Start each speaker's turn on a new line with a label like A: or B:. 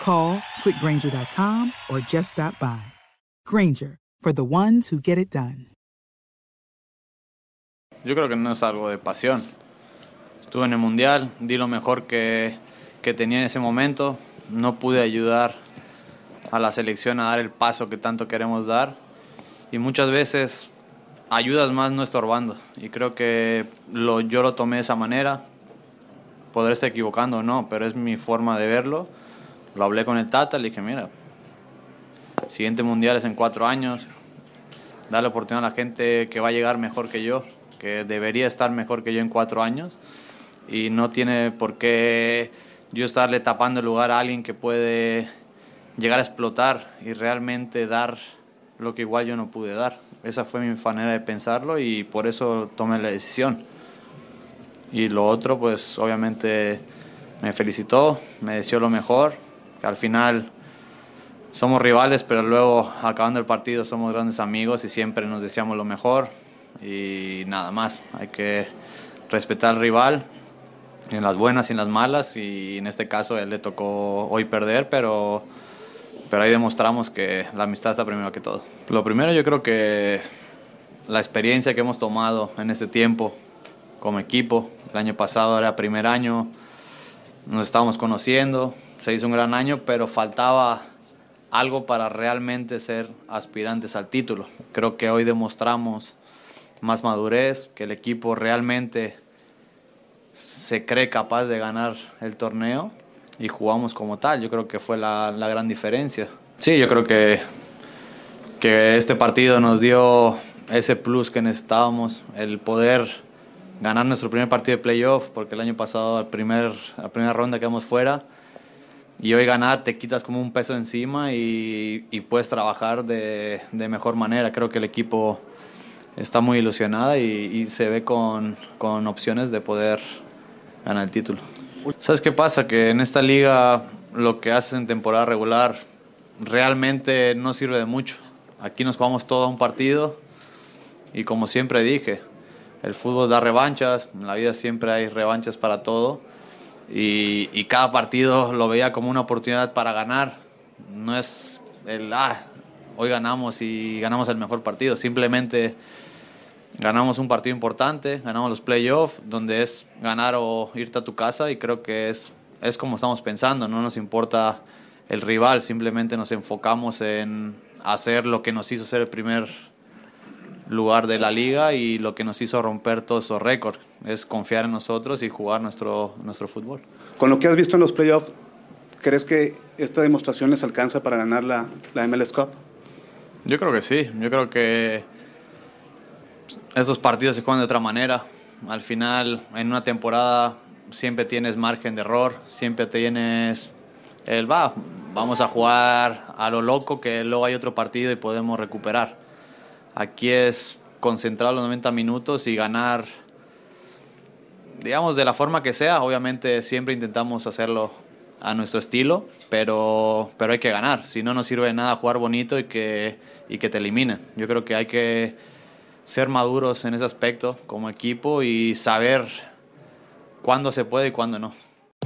A: Call quickgranger.com or just stop by. Granger, for the ones who get it done.
B: Yo creo que no es algo de pasión. Estuve en el Mundial, di lo mejor que, que tenía en ese momento. No pude ayudar a la selección a dar el paso que tanto queremos dar. Y muchas veces ayudas más no estorbando. Y creo que lo, yo lo tomé de esa manera. Podré estar equivocando o no, pero es mi forma de verlo. Lo hablé con el Tata, le dije, mira, siguiente mundial es en cuatro años. Dale oportunidad a la gente que va a llegar mejor que yo, que debería estar mejor que yo en cuatro años. Y no tiene por qué yo estarle tapando el lugar a alguien que puede llegar a explotar y realmente dar lo que igual yo no pude dar. Esa fue mi manera de pensarlo y por eso tomé la decisión. Y lo otro, pues obviamente me felicitó, me deseó lo mejor, al final somos rivales, pero luego acabando el partido somos grandes amigos y siempre nos deseamos lo mejor y nada más. Hay que respetar al rival en las buenas y en las malas y en este caso él le tocó hoy perder, pero, pero ahí demostramos que la amistad está primero que todo. Lo primero yo creo que la experiencia que hemos tomado en este tiempo como equipo, el año pasado era primer año, nos estábamos conociendo, se hizo un gran año, pero faltaba algo para realmente ser aspirantes al título. Creo que hoy demostramos más madurez, que el equipo realmente se cree capaz de ganar el torneo y jugamos como tal. Yo creo que fue la, la gran diferencia. Sí, yo creo que, que este partido nos dio ese plus que necesitábamos, el poder ganar nuestro primer partido de playoff, porque el año pasado, al primer, la primera ronda quedamos fuera. Y hoy ganar te quitas como un peso encima y, puedes trabajar de, de, mejor manera. Creo que el equipo está muy ilusionado y, y se ve con, con, opciones de poder ganar el título. ¿Sabes qué pasa? Que en esta liga lo que haces en temporada regular realmente no sirve de mucho. Aquí nos jugamos todo un partido y como siempre dije, el fútbol da revanchas, en la vida siempre hay revanchas para todo y, cada partido lo veía como una oportunidad para ganar. No es el, ah, hoy ganamos y ganamos el mejor partido, simplemente ganamos un partido importante, ganamos los playoffs, donde es ganar o irte a tu casa y creo que es, es como estamos pensando, no nos importa el rival, simplemente nos enfocamos en hacer lo que nos hizo ser el primer lugar de la liga y lo que nos hizo romper todos esos récords es confiar en nosotros y jugar nuestro, nuestro fútbol.
C: Con lo que has visto en los playoffs, ¿crees que esta demostración les alcanza para ganar la, la MLS Cup?
B: Yo creo que sí, yo creo que estos partidos se juegan de otra manera. Al final, en una temporada siempre tienes margen de error, siempre tienes el va, vamos a jugar a lo loco que luego hay otro partido y podemos recuperar. Aquí es concentrar los 90 minutos y ganar, digamos, de la forma que sea. Obviamente siempre intentamos hacerlo a nuestro estilo, pero, pero hay que ganar. Si no, no sirve de nada jugar bonito y que, y que te eliminen. Yo creo que hay que ser maduros en ese aspecto como equipo y saber cuándo se puede y cuándo no.